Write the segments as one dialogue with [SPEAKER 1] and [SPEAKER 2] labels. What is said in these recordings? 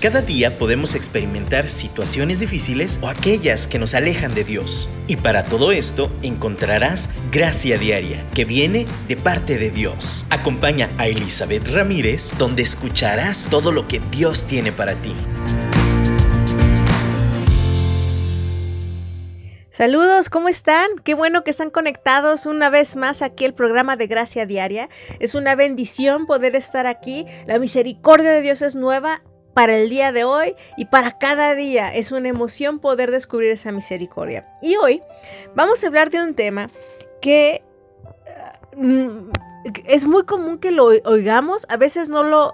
[SPEAKER 1] Cada día podemos experimentar situaciones difíciles o aquellas que nos alejan de Dios. Y para todo esto encontrarás gracia diaria que viene de parte de Dios. Acompaña a Elizabeth Ramírez donde escucharás todo lo que Dios tiene para ti.
[SPEAKER 2] Saludos, ¿cómo están? Qué bueno que están conectados una vez más aquí el programa de Gracia Diaria. Es una bendición poder estar aquí. La misericordia de Dios es nueva para el día de hoy y para cada día. Es una emoción poder descubrir esa misericordia. Y hoy vamos a hablar de un tema que mm, es muy común que lo oigamos, a veces no lo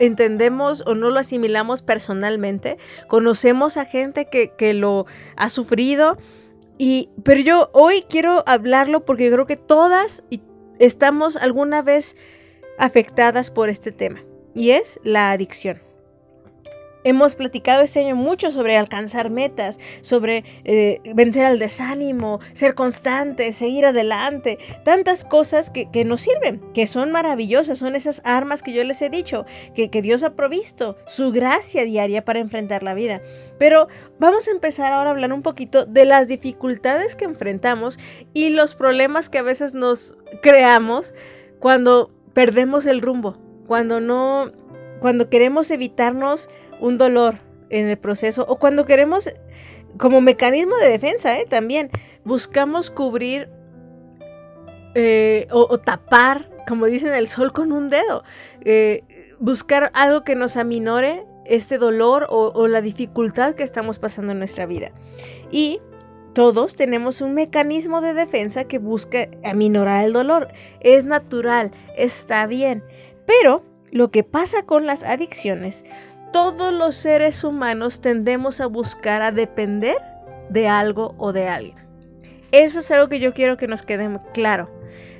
[SPEAKER 2] entendemos o no lo asimilamos personalmente. Conocemos a gente que, que lo ha sufrido. Y, pero yo hoy quiero hablarlo porque creo que todas estamos alguna vez afectadas por este tema. Y es la adicción. Hemos platicado este año mucho sobre alcanzar metas, sobre eh, vencer al desánimo, ser constante, seguir adelante, tantas cosas que, nos sirven, que son maravillosas, son esas armas que yo les he dicho, que, que Dios ha provisto, su gracia diaria para enfrentar la vida. Pero vamos a empezar ahora a hablar un poquito de las dificultades que enfrentamos y los problemas que a veces nos creamos cuando perdemos el rumbo, cuando no, cuando queremos evitarnos un dolor en el proceso o cuando queremos, como mecanismo de defensa, ¿eh? también buscamos cubrir eh, o, tapar, como dicen, el sol con un dedo. Eh, buscar algo que nos aminore este dolor o, o la dificultad que estamos pasando en nuestra vida. Y todos tenemos un mecanismo de defensa que busca aminorar el dolor. Es natural, está bien. Pero lo que pasa con las adicciones todos los seres humanos tendemos a buscar a depender de algo o de alguien. Eso es algo que yo quiero que nos quede claro.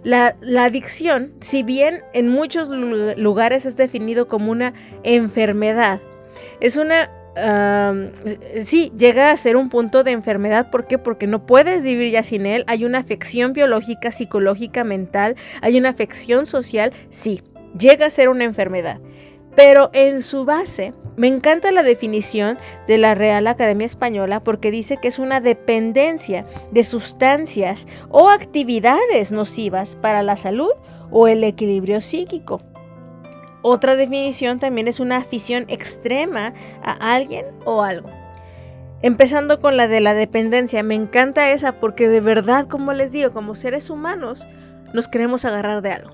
[SPEAKER 2] La, adicción, si bien en muchos lugares es definido como una enfermedad, es una... sí, llega a ser un punto de enfermedad. ¿Por qué? Porque no puedes vivir ya sin él. Hay una afección biológica, psicológica, mental. Hay una afección social. Sí, llega a ser una enfermedad. Pero en su base, me encanta la definición de la Real Academia Española porque dice que es una dependencia de sustancias o actividades nocivas para la salud o el equilibrio psíquico. Otra definición también es una afición extrema a alguien o algo. Empezando con la de la dependencia, me encanta esa porque de verdad, como les digo, como seres humanos, nos queremos agarrar de algo.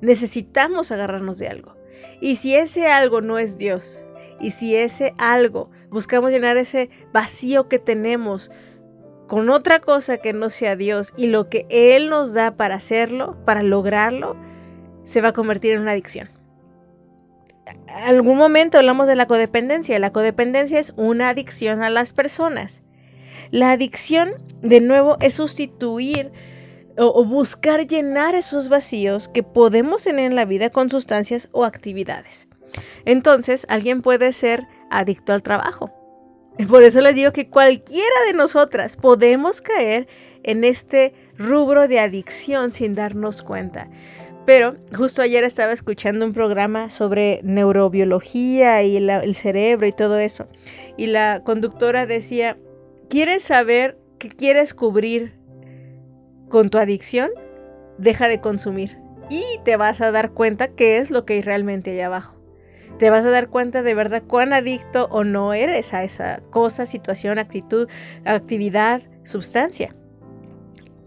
[SPEAKER 2] Necesitamos agarrarnos de algo. Y si ese algo no es Dios, y si ese algo buscamos llenar ese vacío que tenemos con otra cosa que no sea Dios y lo que Él nos da para hacerlo, para lograrlo, se va a convertir en una adicción. algún momento hablamos de la codependencia. La codependencia es una adicción a las personas. La adicción, de nuevo, es sustituir o, buscar llenar esos vacíos que podemos tener en la vida con sustancias o actividades. Entonces, alguien puede ser adicto al trabajo. Por eso les digo que cualquiera de nosotras podemos caer en este rubro de adicción sin darnos cuenta. Pero justo ayer estaba escuchando un programa sobre neurobiología y el cerebro y todo eso. Y la conductora decía, ¿quieres saber qué quieres cubrir con tu adicción, deja de consumir y te vas a dar cuenta qué es lo que hay realmente allá abajo. Te vas a dar cuenta de verdad cuán adicto o no eres a esa cosa, situación, actitud, actividad, sustancia.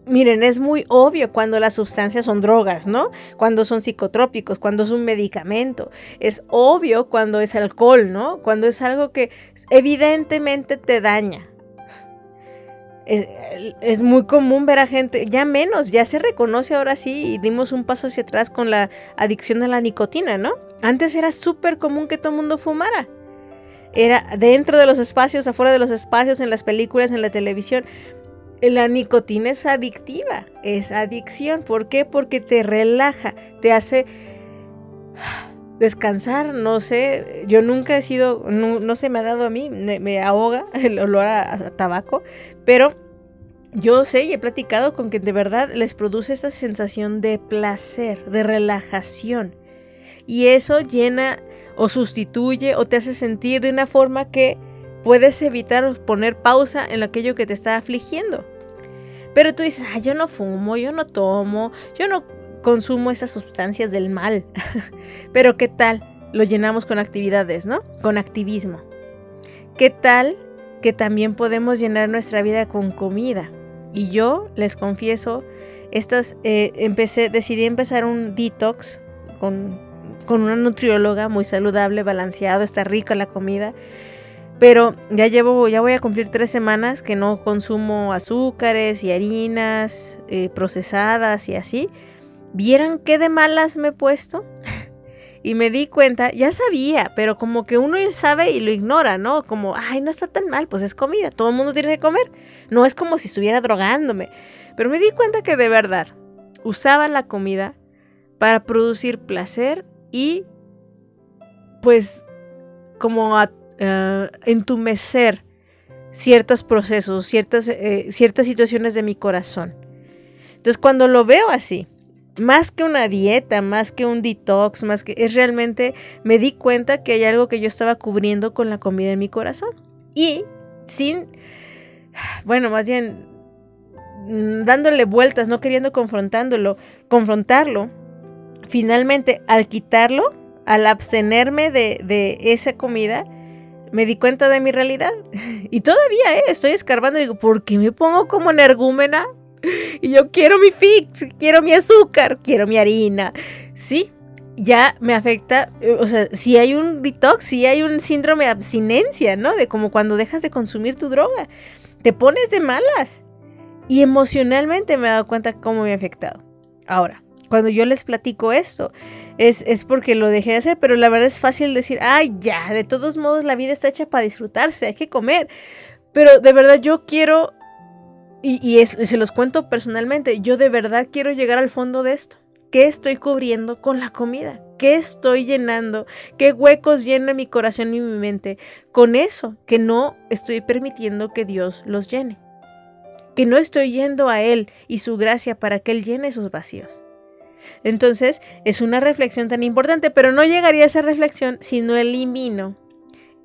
[SPEAKER 2] Miren, es muy obvio cuando las sustancias son drogas, ¿no? Cuando son psicotrópicos, cuando es un medicamento. Es obvio cuando es alcohol, ¿no? Cuando es algo que evidentemente te daña es, muy común ver a gente, ya menos, ya se reconoce ahora sí y dimos un paso hacia atrás con la adicción a la nicotina, ¿no? Antes era súper común que todo el mundo fumara. Era dentro de los espacios, afuera de los espacios, en las películas, en la televisión. La nicotina es adictiva, es adicción. ¿Por qué? Porque te relaja, te hace descansar, no sé, yo nunca he sido, no, se me ha dado a mí, me, ahoga el olor a, tabaco, pero yo sé y he platicado con que de verdad les produce esta sensación de placer, de relajación. Y eso llena o sustituye o te hace sentir de una forma que puedes evitar poner pausa en aquello que te está afligiendo. Pero tú dices, ah, yo no fumo, yo no tomo, yo no consumo esas sustancias del mal. Pero ¿qué tal? Lo llenamos con actividades, ¿no? Con activismo. ¿Qué tal que también podemos llenar nuestra vida con comida? Y yo les confieso, estas, eh, empecé, decidí empezar un detox con, con una nutrióloga muy saludable, balanceado, está rica la comida. Pero ya llevo, ya voy a cumplir tres semanas que no consumo azúcares y harinas eh, procesadas y así. ¿Vieran qué de malas me he puesto? y me di cuenta, ya sabía, pero como que uno sabe y lo ignora, ¿no? Como, ay, no está tan mal, pues es comida, todo el mundo tiene que comer. No es como si estuviera drogándome. Pero me di cuenta que de verdad usaba la comida para producir placer y pues como a, uh, entumecer ciertos procesos, ciertas, eh, ciertas situaciones de mi corazón. Entonces cuando lo veo así, más que una dieta, más que un detox, más que es realmente me di cuenta que hay algo que yo estaba cubriendo con la comida en mi corazón. Y sin, bueno, más bien mm, dándole vueltas, no queriendo confrontándolo, confrontarlo, finalmente al quitarlo, al abstenerme de, esa comida, me di cuenta de mi realidad. Y todavía eh, estoy escarbando y digo, ¿por qué me pongo como energúmena? Y yo quiero mi fix, quiero mi azúcar, quiero mi harina. Sí, ya me afecta, eh, o sea, si hay un detox, si hay un síndrome de abstinencia, ¿no? De como cuando dejas de consumir tu droga, te pones de malas. Y emocionalmente me he dado cuenta cómo me ha afectado. Ahora, cuando yo les platico esto, es, es, porque lo dejé de hacer, pero la verdad es fácil decir, ay, ya, de todos modos la vida está hecha para disfrutarse, hay que comer. Pero de verdad yo quiero y, se los cuento personalmente, yo de verdad quiero llegar al fondo de esto. ¿Qué estoy cubriendo con la comida? ¿Qué estoy llenando? ¿Qué huecos llena mi corazón y mi mente con eso que no estoy permitiendo que Dios los llene? Que no estoy yendo a Él y su gracia para que Él llene esos vacíos. Entonces, es una reflexión tan importante, pero no llegaría a esa reflexión si no elimino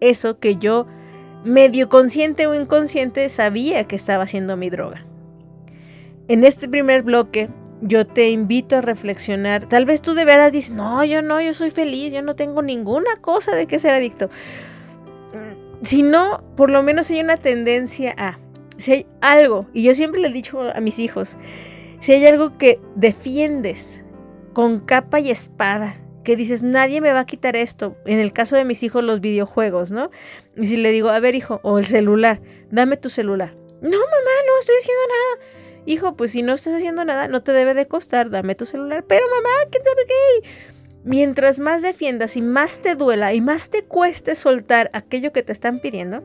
[SPEAKER 2] eso que yo medio consciente o inconsciente, sabía que estaba haciendo mi droga. En este primer bloque, yo te invito a reflexionar. Tal vez tú de veras dices, no, yo no, yo soy feliz, yo no tengo ninguna cosa de que ser adicto. Si no, por lo menos hay una tendencia a, si hay algo, y yo siempre le he dicho a mis hijos, si hay algo que defiendes con capa y espada, que dices, nadie me va a quitar esto. En el caso de mis hijos, los videojuegos, ¿no? Y si le digo, a ver, hijo, o el celular, dame tu celular. No, mamá, no estoy haciendo nada. Hijo, pues si no estás haciendo nada, no te debe de costar, dame tu celular. Pero mamá, ¿quién sabe qué? Mientras más defiendas y más te duela y más te cueste soltar aquello que te están pidiendo,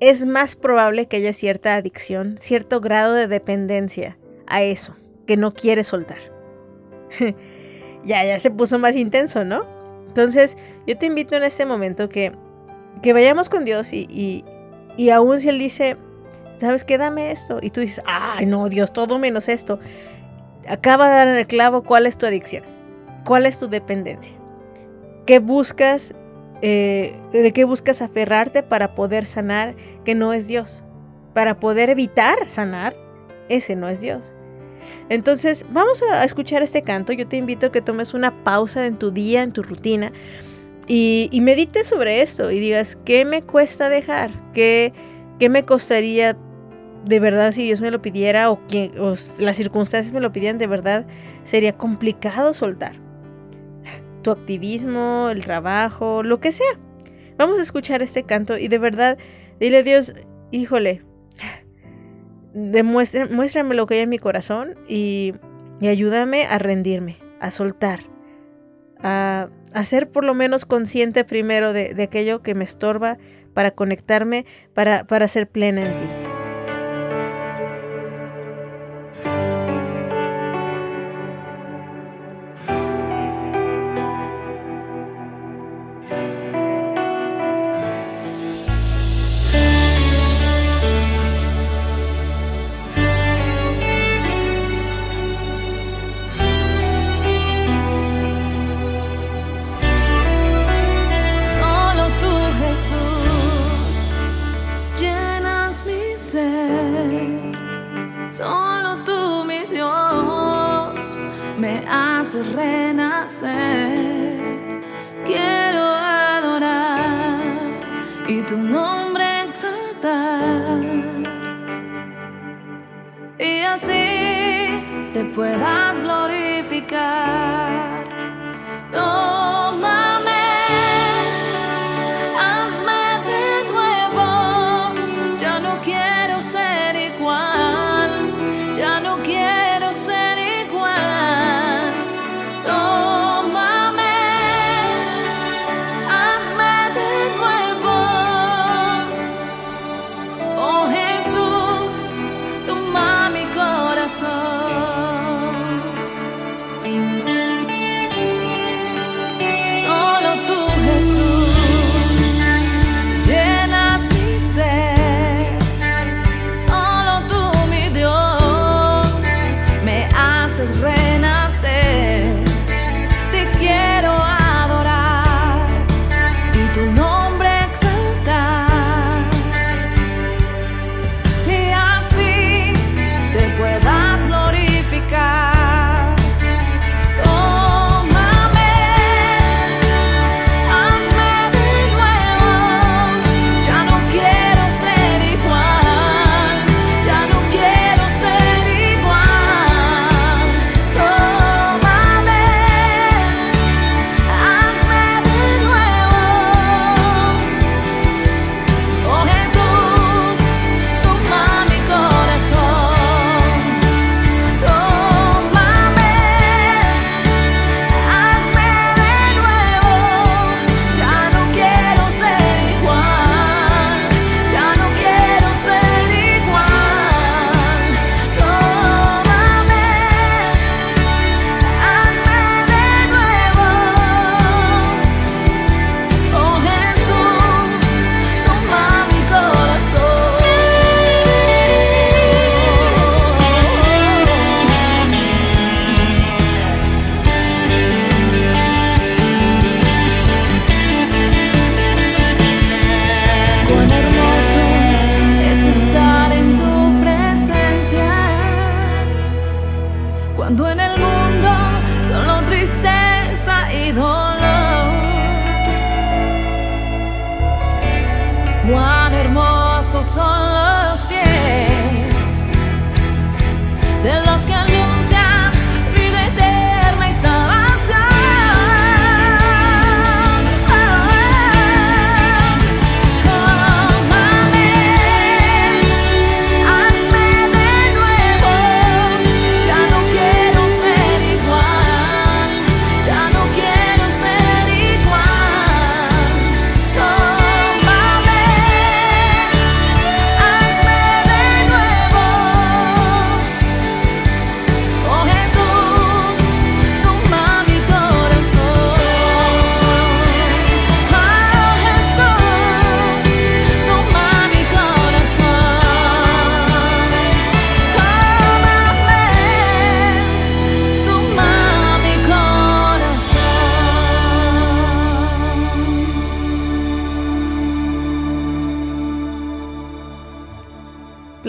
[SPEAKER 2] es más probable que haya cierta adicción, cierto grado de dependencia a eso que no quieres soltar. ya, ya se puso más intenso, ¿no? Entonces, yo te invito en este momento que, que vayamos con Dios y, y, y aún si Él dice, ¿sabes qué? Dame esto. Y tú dices, ay, no, Dios, todo menos esto. Acaba de dar en el clavo cuál es tu adicción, cuál es tu dependencia, qué buscas, eh, de qué buscas aferrarte para poder sanar que no es Dios, para poder evitar sanar, ese no es Dios. Entonces, vamos a escuchar este canto. Yo te invito a que tomes una pausa en tu día, en tu rutina, y, medites sobre esto y digas, ¿qué me cuesta dejar? ¿Qué, qué me costaría de verdad si Dios me lo pidiera o, o las circunstancias me lo pidieran de verdad? Sería complicado soltar. Tu activismo, el trabajo, lo que sea. Vamos a escuchar este canto y de verdad, dile a Dios, híjole, muéstrame lo que hay en mi corazón y, ayúdame a rendirme, a soltar, a, ser por lo menos consciente primero de, de, aquello que me estorba para conectarme, para, para ser plena en ti.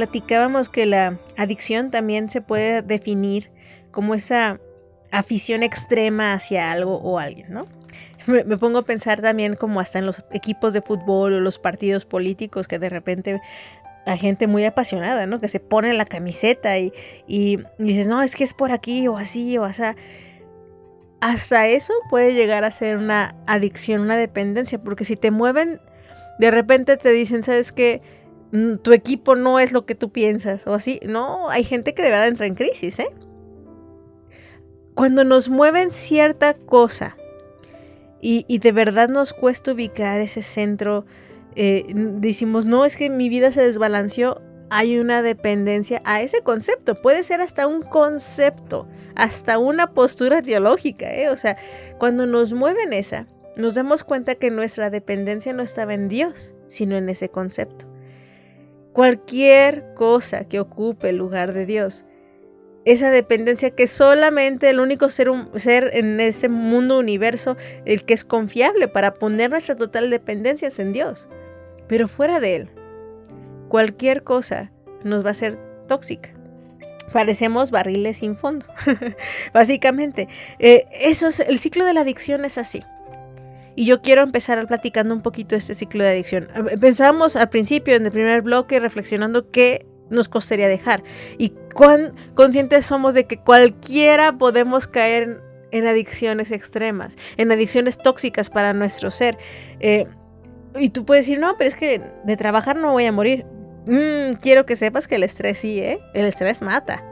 [SPEAKER 2] Platicábamos que la adicción también se puede definir como esa afición extrema hacia algo o alguien, ¿no? Me, pongo a pensar también como hasta en los equipos de fútbol o los partidos políticos que de repente hay gente muy apasionada, ¿no? Que se pone la camiseta y, y, dices, no, es que es por aquí o así o así. Hasta eso puede llegar a ser una adicción, una dependencia, porque si te mueven, de repente te dicen, ¿sabes qué? Mm, tu equipo no es lo que tú piensas o así. No, hay gente que de verdad entra en crisis, ¿eh? Cuando nos mueven cierta cosa y, de verdad nos cuesta ubicar ese centro, eh, decimos, no, es que mi vida se desbalanceó, hay una dependencia a ese concepto. Puede ser hasta un concepto, hasta una postura teológica, ¿eh? O sea, cuando nos mueven esa, nos damos cuenta que nuestra dependencia no estaba en Dios, sino en ese concepto cualquier cosa que ocupe el lugar de Dios. Esa dependencia que solamente el único ser, ser en ese mundo universo, el que es confiable para poner nuestra total dependencia es en Dios. Pero fuera de Él, cualquier cosa nos va a ser tóxica. parecemos barriles sin fondo. Básicamente, eh, eso es el ciclo de la adicción es así. Y yo quiero empezar platicando un poquito de este ciclo de adicción. Pensábamos al principio, en el primer bloque, reflexionando qué nos costaría dejar y cuán conscientes somos de que cualquiera podemos caer en, adicciones extremas, en adicciones tóxicas para nuestro ser. Eh, y tú puedes decir, no, pero es que de trabajar no voy a morir. Mm, quiero que sepas que el estrés sí, ¿eh? El estrés mata.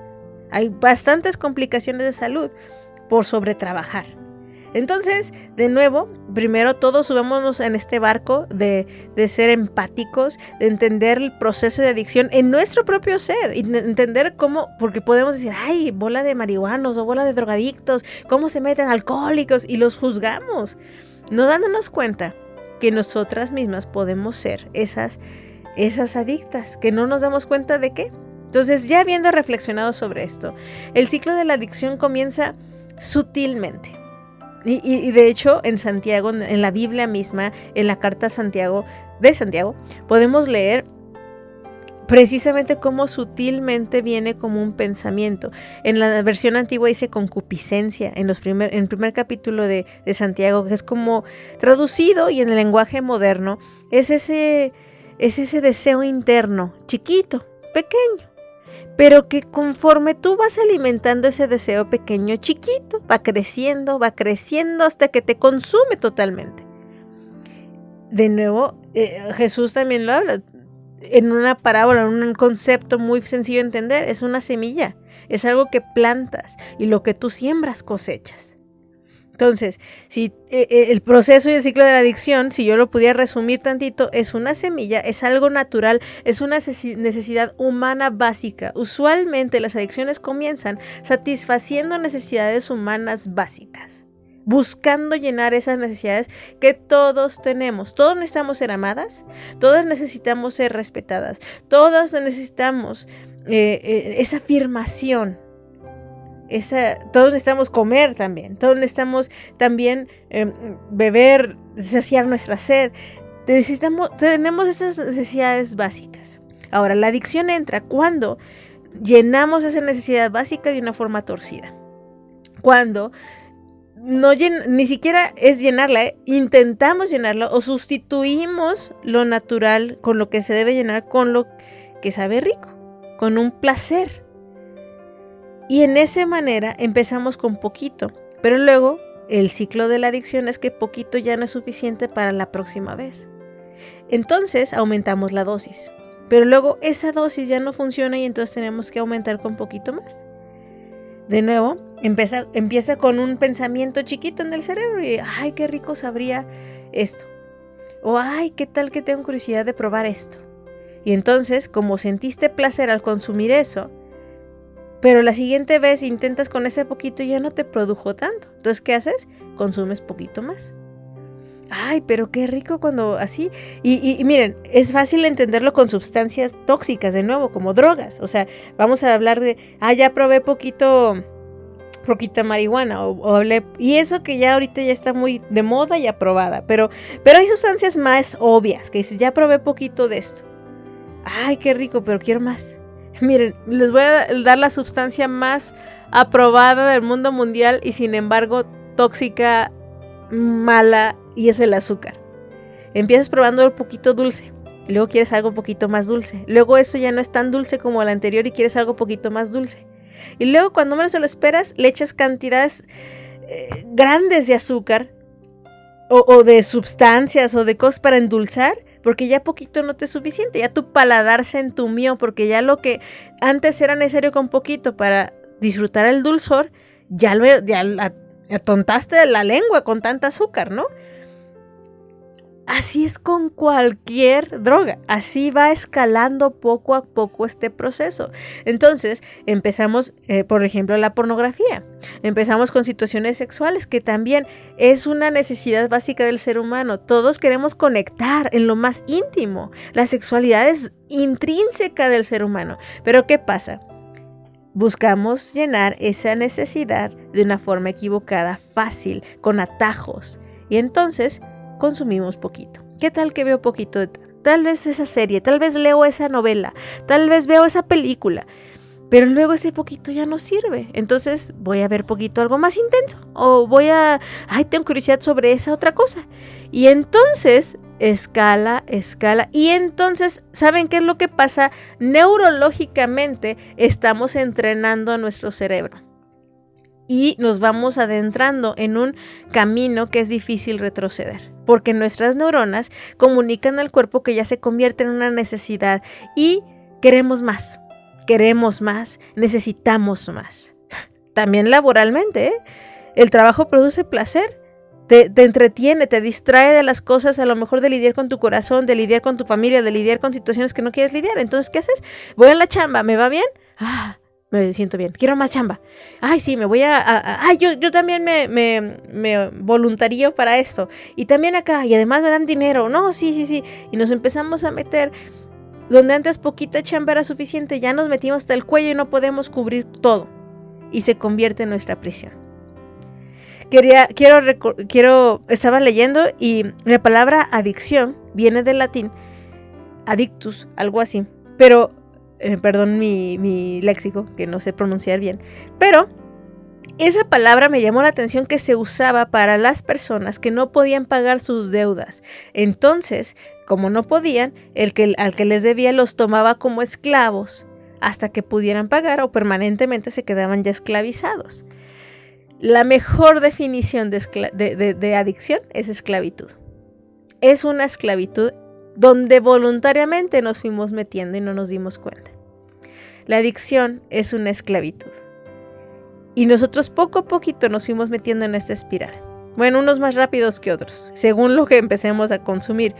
[SPEAKER 2] Hay bastantes complicaciones de salud por sobretrabajar. Entonces, de nuevo, primero todos subámonos en este barco de, ser empáticos, de entender el proceso de adicción en nuestro propio ser, y entender cómo, porque podemos decir, ay, bola de marihuanos o bola de drogadictos, cómo se meten alcohólicos y los juzgamos, no dándonos cuenta que nosotras mismas podemos ser esas, esas adictas, que no nos damos cuenta de qué. Entonces, ya habiendo reflexionado sobre esto, el ciclo de la adicción comienza sutilmente y, de hecho, en Santiago, en la Biblia misma, en la carta Santiago, de Santiago, podemos leer precisamente cómo sutilmente viene como un pensamiento. En la versión antigua dice concupiscencia, en, los primer, el primer capítulo de, de Santiago, que es como traducido y en el lenguaje moderno, es ese, es ese deseo interno, chiquito, pequeño pero que conforme tú vas alimentando ese deseo pequeño, chiquito, va creciendo, va creciendo hasta que te consume totalmente. De nuevo, eh, Jesús también lo habla en una parábola, en un concepto muy sencillo de entender, es una semilla, es algo que plantas y lo que tú siembras cosechas. Entonces, si eh, eh, el proceso y el ciclo de la adicción, si yo lo pudiera resumir tantito, es una semilla, es algo natural, es una necesidad humana básica. Usualmente las adicciones comienzan satisfaciendo necesidades humanas básicas buscando llenar esas necesidades que todos tenemos. Todos necesitamos ser amadas, todas necesitamos ser respetadas, todas necesitamos eh, esa afirmación todos necesitamos comer también, todos necesitamos también em, beber, saciar nuestra sed. Necesitamos, tenemos esas necesidades básicas. Ahora, la adicción entra cuando llenamos esa necesidad básica de una forma torcida. Cuando no ni siquiera es llenarla, ¿eh? intentamos llenarla o sustituimos lo natural con lo que se debe llenar con lo que sabe rico, con un placer. Y en esa manera empezamos con poquito, pero luego el ciclo de la adicción es que poquito ya no es suficiente para la próxima vez. Entonces aumentamos la dosis, pero luego esa dosis ya no funciona y entonces tenemos que aumentar con poquito más. De nuevo, empieza, empieza con un pensamiento chiquito en el cerebro y, ay, qué rico sabría esto. O, ay, qué tal que tengo curiosidad de probar esto. Y entonces, como sentiste placer al consumir eso, pero la siguiente vez intentas con ese poquito y ya no te produjo tanto. Entonces, ¿qué haces? Consumes poquito más. Ay, pero qué rico cuando así. Y, miren, es fácil entenderlo con sustancias tóxicas, de nuevo, como drogas. O sea, vamos a hablar de, ah, ya probé poquito, poquita marihuana, o, hablé, y eso que ya ahorita ya está muy de moda y aprobada. Pero, pero hay sustancias más obvias, que dices, ya probé poquito de esto. Ay, qué rico, pero quiero más. Miren, les voy a dar la sustancia más aprobada del mundo mundial y sin embargo tóxica, mala y es el azúcar. Empiezas probando un poquito dulce, luego quieres algo un poquito más dulce. Luego eso ya no es tan dulce como el anterior y quieres algo un poquito más dulce. Y luego cuando menos se lo esperas, le echas cantidades eh, grandes de azúcar o, o de sustancias o de cosas para endulzar porque ya poquito no te es suficiente, ya tu paladar se entumió, porque ya lo que antes era necesario con poquito para disfrutar el dulzor, ya lo ya atontaste la lengua con tanta azúcar, ¿no? Así es con cualquier droga, así va escalando poco a poco este proceso. Entonces empezamos, eh, por ejemplo, la pornografía, empezamos con situaciones sexuales, que también es una necesidad básica del ser humano. Todos queremos conectar en lo más íntimo. La sexualidad es intrínseca del ser humano. Pero ¿qué pasa? Buscamos llenar esa necesidad de una forma equivocada, fácil, con atajos. Y entonces consumimos poquito. ¿Qué tal que veo poquito de tal vez esa serie, tal vez leo esa novela, tal vez veo esa película? pero luego ese poquito ya no sirve. Entonces voy a ver poquito algo más intenso o voy a, ay, tengo curiosidad sobre esa otra cosa. Y entonces escala, escala. Y entonces, ¿saben qué es lo que pasa? Neurológicamente estamos entrenando a nuestro cerebro. Y nos vamos adentrando en un camino que es difícil retroceder, porque nuestras neuronas comunican al cuerpo que ya se convierte en una necesidad y queremos más, queremos más, necesitamos más. También laboralmente, ¿eh? el trabajo produce placer, te, entretiene, te distrae de las cosas, a lo mejor de lidiar con tu corazón, de lidiar con tu familia, de lidiar con situaciones que no quieres lidiar. Entonces, ¿qué haces? Voy a la chamba, ¿me va bien? Ah, me siento bien, quiero más chamba. Ay, sí, me voy a... ay, yo, yo también me, me, me, voluntario para esto. Y también acá, y además me dan dinero. No, sí, sí, sí. Y nos empezamos a meter donde antes poquita chamba era suficiente, ya nos metimos hasta el cuello y no podemos cubrir todo. Y se convierte en nuestra prisión. Quería, quiero, quiero, estaba leyendo y la palabra adicción viene del latín adictus, algo así. Pero, eh, perdón mi, mi léxico, que no sé pronunciar bien. Pero esa palabra me llamó la atención que se usaba para las personas que no podían pagar sus deudas. Entonces, como no podían, el que, al que les debía los tomaba como esclavos hasta que pudieran pagar o permanentemente se quedaban ya esclavizados. La mejor definición de, de adicción es esclavitud. Es una esclavitud donde voluntariamente nos fuimos metiendo y no nos dimos cuenta. La adicción es una esclavitud. Y nosotros poco a poquito nos fuimos metiendo en esta espiral. Bueno, unos más rápidos que otros, según lo que empecemos a consumir.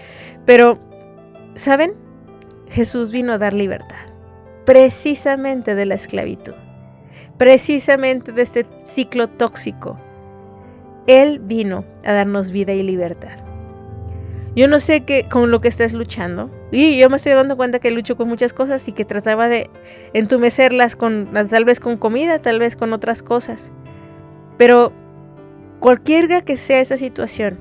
[SPEAKER 2] Pero, ¿saben? Jesús vino a dar libertad, precisamente de la esclavitud, precisamente de este ciclo tóxico. Él vino a darnos vida y libertad. Yo no sé qué con lo que estás luchando, y yo me estoy dando cuenta que lucho con muchas cosas y que trataba de entumecerlas con tal vez con comida, tal vez con otras cosas. Pero cualquiera que sea esa situación,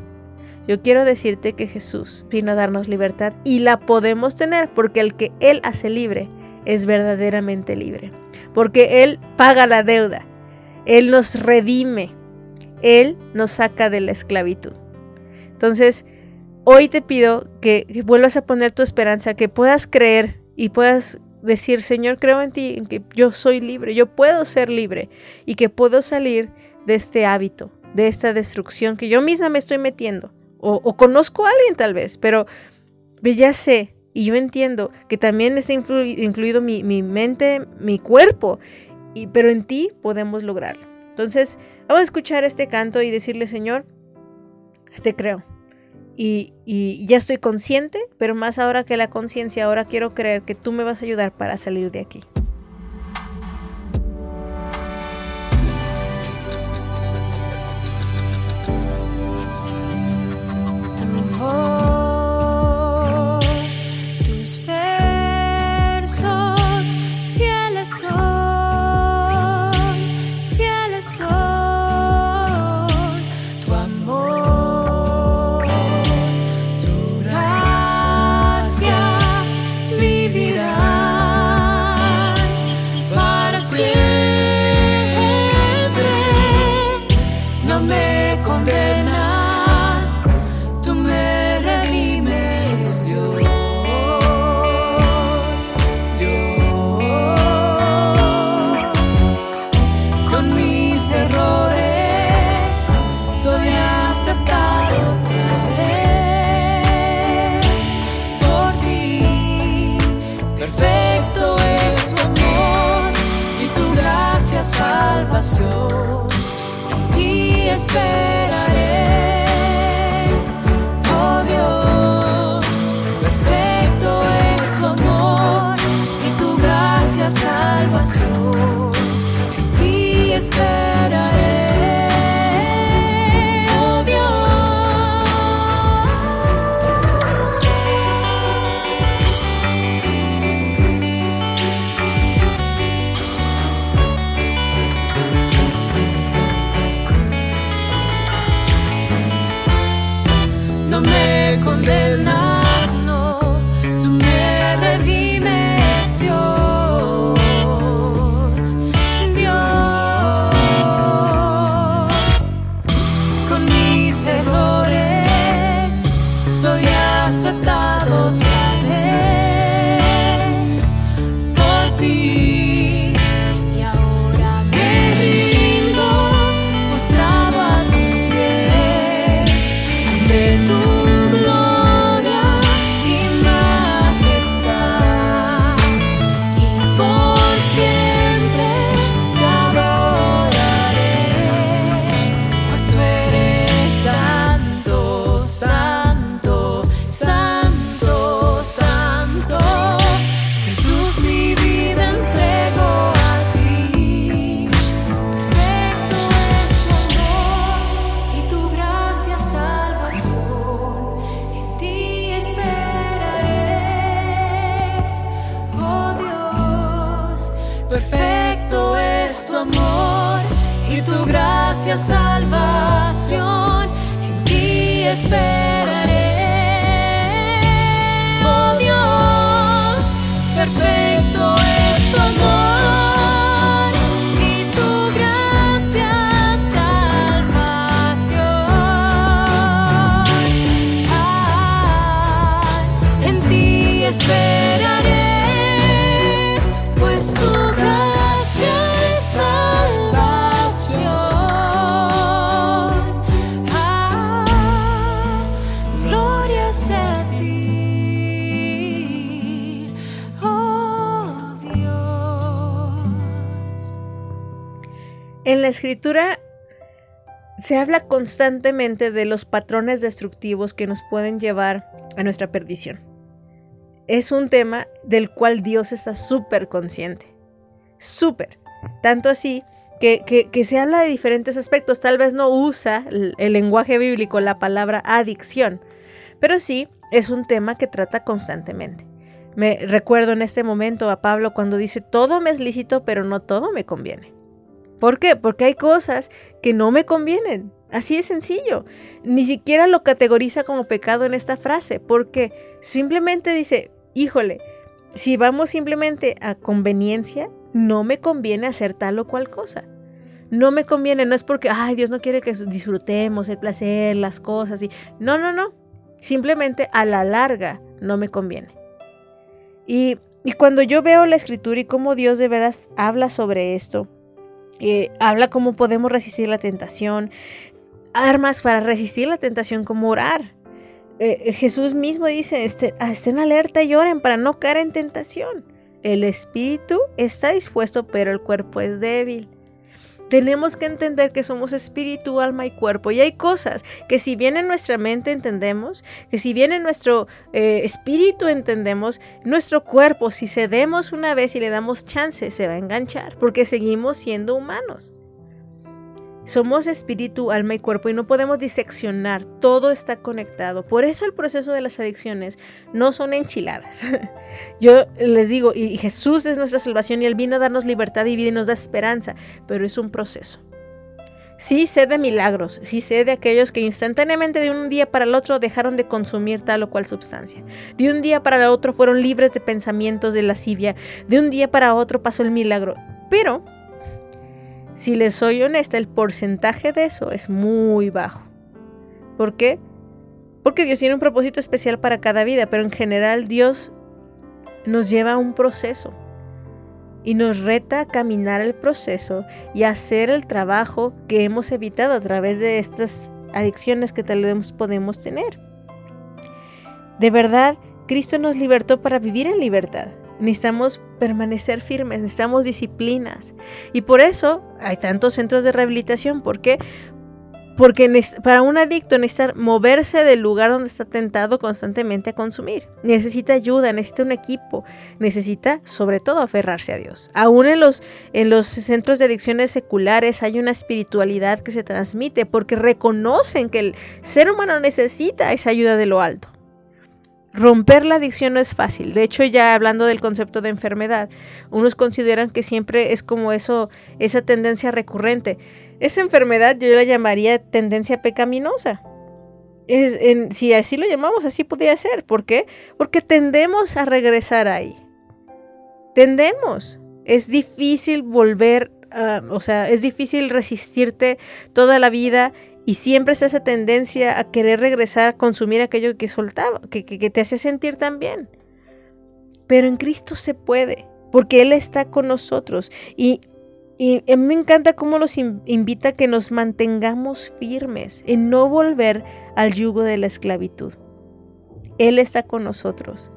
[SPEAKER 2] yo quiero decirte que Jesús vino a darnos libertad y la podemos tener porque el que Él hace libre es verdaderamente libre. Porque Él paga la deuda, Él nos redime, Él nos saca de la esclavitud. Entonces, Hoy te pido que, vuelvas a poner tu esperanza, que puedas creer y puedas decir, Señor, creo en ti, en que yo soy libre, yo puedo ser libre y que puedo salir de este hábito, de esta destrucción que yo misma me estoy metiendo. O, conozco a alguien tal vez, pero ya sé y yo entiendo que también está incluido mi, mente, mi cuerpo, y, pero en ti podemos lograrlo. Entonces, vamos a escuchar este canto y decirle, Señor, te creo y, ya estoy consciente, pero más ahora que la conciencia, ahora quiero creer que tú me vas a ayudar para salir de aquí.
[SPEAKER 3] Tu amor y tu gracia salvación. En ti esperaré. Oh Dios, perfecto es tu amor
[SPEAKER 2] escritura se habla constantemente de los patrones destructivos que nos pueden llevar a nuestra perdición. Es un tema del cual Dios está súper consciente. Súper. Tanto así que, que- se habla de diferentes aspectos. Tal vez no usa el, el lenguaje bíblico la palabra adicción, pero sí es un tema que trata constantemente. Me recuerdo en este momento a Pablo cuando dice, todo me es lícito, pero no todo me conviene. ¿Por qué? Porque hay cosas que no me convienen. Así de sencillo. Ni siquiera lo categoriza como pecado en esta frase, porque simplemente dice, híjole, si vamos simplemente a conveniencia, no me conviene hacer tal o cual cosa. No me conviene, no es porque, ay, Dios no quiere que disfrutemos el placer, las cosas y no, no, no. Simplemente a la larga no me conviene. Y, y cuando yo veo la escritura y cómo Dios de veras habla sobre esto, eh, habla cómo podemos resistir la tentación, armas para resistir la tentación como orar. Eh, Jesús mismo dice, este, ah, estén alerta y oren para no caer en tentación. El espíritu está dispuesto, pero el cuerpo es débil. Tenemos que entender que somos espíritu, alma y cuerpo. Y hay cosas que si bien en nuestra mente entendemos, que si bien en nuestro eh, espíritu entendemos, nuestro cuerpo, si cedemos una vez y le damos chance, se va a enganchar, porque seguimos siendo humanos. Somos espíritu, alma y cuerpo y no podemos diseccionar, todo está conectado. Por eso el proceso de las adicciones no son enchiladas. Yo les digo, y Jesús es nuestra salvación y Él vino a darnos libertad y vida y nos da esperanza, pero es un proceso. Sí sé de milagros, sí sé de aquellos que instantáneamente de un día para el otro dejaron de consumir tal o cual sustancia. De un día para el otro fueron libres de pensamientos de lascivia. De un día para otro pasó el milagro. Pero si les soy honesta, el porcentaje de eso es muy bajo. ¿Por qué? Porque Dios tiene un propósito especial para cada vida, pero en general Dios nos lleva a un proceso y nos reta a caminar el proceso y hacer el trabajo que hemos evitado a través de estas adicciones que tal vez podemos tener. De verdad, Cristo nos libertó para vivir en libertad. Necesitamos permanecer firmes, necesitamos disciplinas. Y por eso hay tantos centros de rehabilitación. ¿Por qué? Porque para un adicto necesita moverse del lugar donde está tentado constantemente a consumir. Necesita ayuda, necesita un equipo, necesita sobre todo aferrarse a Dios. Aún en los, en los centros de adicciones seculares hay una espiritualidad que se transmite porque reconocen que el ser humano necesita esa ayuda de lo alto. Romper la adicción no es fácil. De hecho, ya hablando del concepto de enfermedad, unos consideran que siempre es como eso, esa tendencia recurrente. Esa enfermedad yo la llamaría tendencia pecaminosa. Es, en, si así lo llamamos, así podría ser. ¿Por qué? Porque tendemos a regresar ahí. Tendemos. Es difícil volver, uh, o sea, es difícil resistirte toda la vida y siempre es esa tendencia a querer regresar a consumir aquello que soltaba, que, que, te hace sentir tan bien. Pero en Cristo se puede, porque Él está con nosotros. Y, y a mí me encanta cómo nos invita a que nos mantengamos firmes en no volver al yugo de la esclavitud. Él está con nosotros.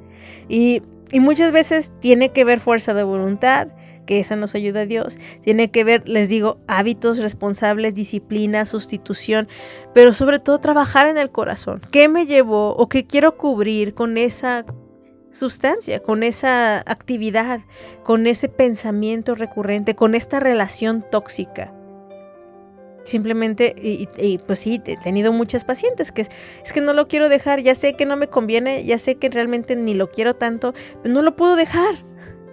[SPEAKER 2] Y, y muchas veces tiene que ver fuerza de voluntad, que esa nos ayuda a Dios. Tiene que ver, les digo, hábitos responsables, disciplina, sustitución, pero sobre todo trabajar en el corazón. ¿Qué me llevó o qué quiero cubrir con esa sustancia, con esa actividad, con ese pensamiento recurrente, con esta relación tóxica? Simplemente, y, pues sí, he tenido muchas pacientes que es, es, que no lo quiero dejar, ya sé que no me conviene, ya sé que realmente ni lo quiero tanto, pero no lo puedo dejar.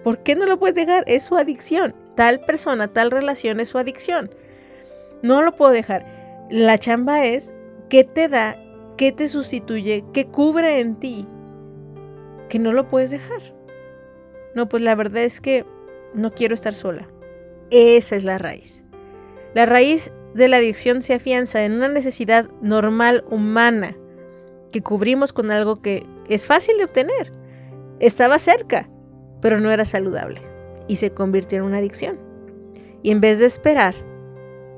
[SPEAKER 2] ¿Por qué no lo puedes dejar? Es su adicción. tal persona, tal relación es su adicción. No lo puedo dejar. La chamba es qué te da, qué te sustituye, qué cubre en ti, que no lo puedes dejar. No, pues la verdad es que no quiero estar sola. Esa es la raíz. La raíz de la adicción se afianza en una necesidad normal humana que cubrimos con algo que es fácil de obtener. Estaba cerca, pero no era saludable y se convirtió en una adicción. Y en vez de esperar,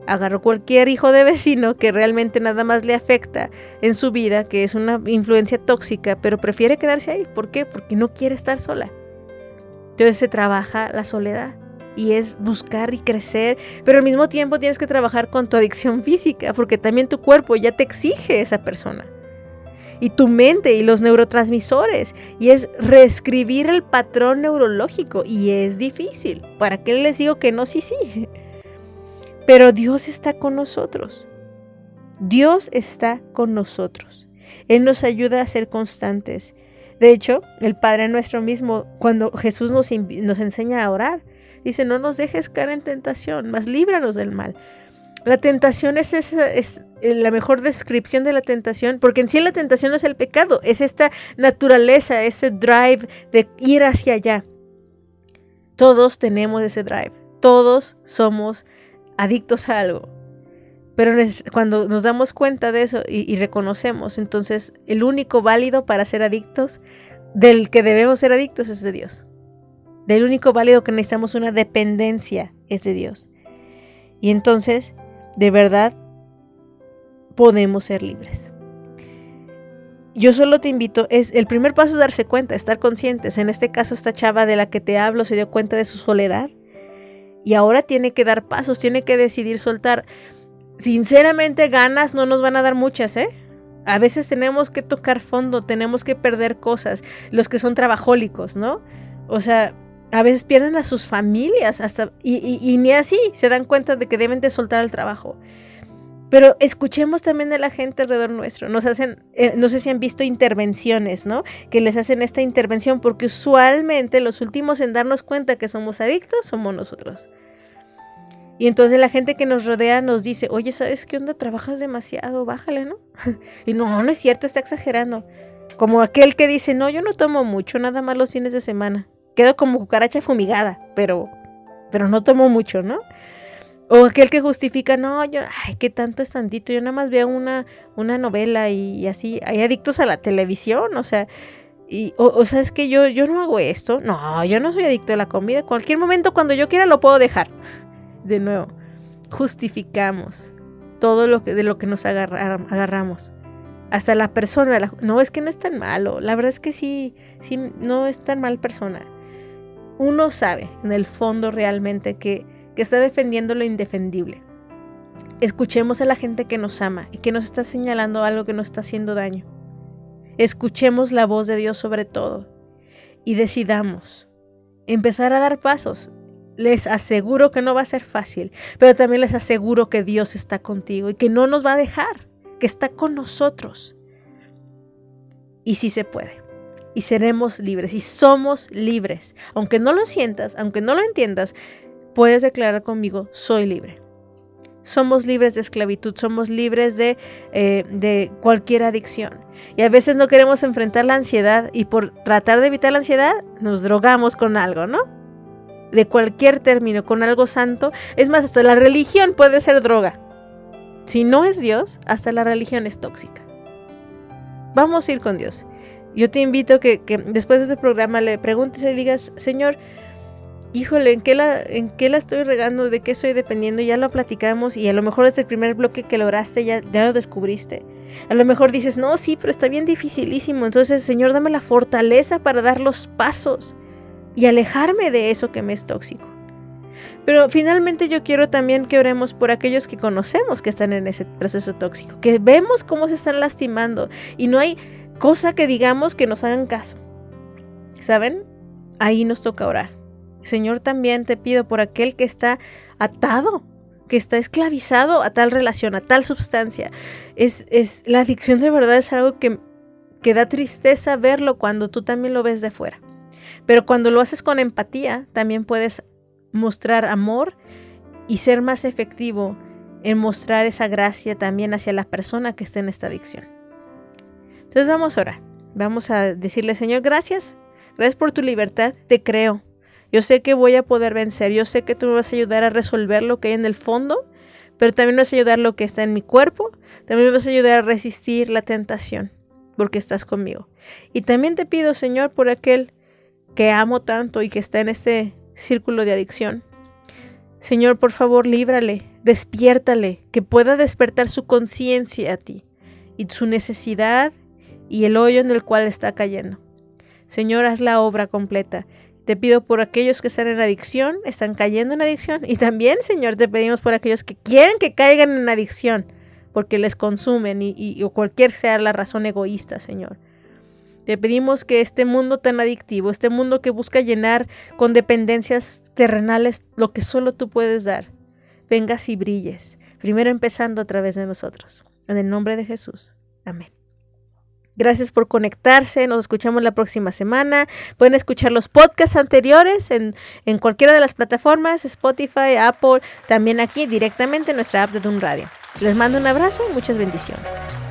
[SPEAKER 2] agarró cualquier hijo de vecino que realmente nada más le afecta en su vida, que es una influencia tóxica, pero prefiere quedarse ahí. ¿Por qué? Porque no quiere estar sola. Entonces se trabaja la soledad y es buscar y crecer, pero al mismo tiempo tienes que trabajar con tu adicción física, porque también tu cuerpo ya te exige esa persona. Y tu mente y los neurotransmisores. Y es reescribir el patrón neurológico. Y es difícil. ¿Para qué les digo que no? Sí, sí. Pero Dios está con nosotros. Dios está con nosotros. Él nos ayuda a ser constantes. De hecho, el Padre nuestro mismo, cuando Jesús nos, nos enseña a orar, dice, no nos dejes caer en tentación, mas líbranos del mal. La tentación es, esa, es la mejor descripción de la tentación, porque en sí la tentación no es el pecado, es esta naturaleza, ese drive de ir hacia allá. Todos tenemos ese drive, todos somos adictos a algo. Pero cuando nos damos cuenta de eso y, y, reconocemos, entonces el único válido para ser adictos, del que debemos ser adictos, es de Dios. Del único válido que necesitamos una dependencia es de Dios. Y entonces, de verdad, podemos ser libres. Yo solo te invito, es el primer paso es darse cuenta, estar conscientes. En este caso, esta chava de la que te hablo se dio cuenta de su soledad y ahora tiene que dar pasos, tiene que decidir soltar. Sinceramente, ganas no nos van a dar muchas, ¿eh? A veces tenemos que tocar fondo, tenemos que perder cosas, los que son trabajólicos, ¿no? O sea, a veces pierden a sus familias hasta y, ni así se dan cuenta de que deben de soltar el trabajo. Pero escuchemos también de la gente alrededor nuestro. Nos hacen, eh, no sé si han visto intervenciones, ¿no? Que les hacen esta intervención porque usualmente los últimos en darnos cuenta que somos adictos somos nosotros. Y entonces la gente que nos rodea nos dice, oye, ¿sabes qué onda? Trabajas demasiado, bájale, ¿no? y no, no es cierto, está exagerando. Como aquel que dice, no, yo no tomo mucho, nada más los fines de semana. Quedo como cucaracha fumigada, pero, pero no tomo mucho, ¿no? O aquel que justifica, no, yo, ay, qué tanto es tantito, yo nada más veo una, una novela y, así, hay adictos a la televisión, o sea, y, o, sea, es que yo, yo no hago esto, no, yo no soy adicto a la comida, cualquier momento cuando yo quiera lo puedo dejar. De nuevo, justificamos todo lo que, de lo que nos agarramos. Hasta la persona, no, es que no es tan malo, la verdad es que sí, sí, no es tan mal persona. Uno sabe en el fondo realmente que que está defendiendo lo indefendible. Escuchemos a la gente que nos ama y que nos está señalando algo que nos está haciendo daño. Escuchemos la voz de Dios sobre todo y decidamos empezar a dar pasos. Les aseguro que no va a ser fácil, pero también les aseguro que Dios está contigo y que no nos va a dejar, que está con nosotros. Y sí se puede. Y seremos libres y somos libres. Aunque no lo sientas, aunque no lo entiendas, puedes declarar conmigo, soy libre. Somos libres de esclavitud, somos libres de, eh, de, cualquier adicción. Y a veces no queremos enfrentar la ansiedad y por tratar de evitar la ansiedad nos drogamos con algo, ¿no? De cualquier término, con algo santo. Es más, hasta la religión puede ser droga. Si no es Dios, hasta la religión es tóxica. Vamos a ir con Dios. Yo te invito que, que después de este programa le preguntes y digas, Señor, híjole, ¿en qué, la, ¿en qué la estoy regando? ¿De qué estoy dependiendo? Ya lo platicamos y a lo mejor desde el primer bloque que lograste ya, ya lo descubriste. A lo mejor dices, no, sí, pero está bien dificilísimo. Entonces, Señor, dame la fortaleza para dar los pasos y alejarme de eso que me es tóxico. Pero finalmente yo quiero también que oremos por aquellos que conocemos que están en ese proceso tóxico, que vemos cómo se están lastimando y no hay cosa que digamos que nos hagan caso. ¿Saben? Ahí nos toca orar. Señor, también te pido por aquel que está atado, que está esclavizado a tal relación, a tal sustancia. Es, es, la adicción de verdad es algo que, que da tristeza verlo cuando tú también lo ves de fuera. Pero cuando lo haces con empatía, también puedes
[SPEAKER 3] mostrar amor y ser más efectivo en mostrar esa gracia también hacia la persona que está en esta adicción. Entonces vamos a orar. Vamos a decirle, Señor, gracias. Gracias por tu libertad. Te creo. Yo sé que voy a poder vencer. Yo sé que tú me vas a ayudar a resolver lo que hay en el fondo, pero también me vas a ayudar lo que está en mi cuerpo. También me vas a ayudar a resistir la tentación, porque estás conmigo. Y también te pido, Señor, por aquel que amo tanto y que está en este círculo de adicción. Señor, por favor, líbrale, despiértale, que pueda despertar su conciencia a ti y su necesidad y el hoyo en el cual está cayendo. Señor, haz la obra completa. Te pido por aquellos que están en adicción, están cayendo en adicción. Y también, Señor, te pedimos por aquellos que quieren que caigan en adicción, porque les consumen y, o cualquier sea la razón egoísta, Señor. Te pedimos que este mundo tan adictivo, este mundo que busca llenar con dependencias terrenales lo que solo tú puedes dar, vengas y brilles, primero empezando a través de nosotros. En el nombre de Jesús. Amén. Gracias por conectarse. Nos escuchamos la próxima semana. Pueden escuchar los podcasts anteriores en, en cualquiera de las plataformas, Spotify, Apple, también aquí directamente en nuestra app de Dun Radio. Les mando un abrazo y muchas bendiciones.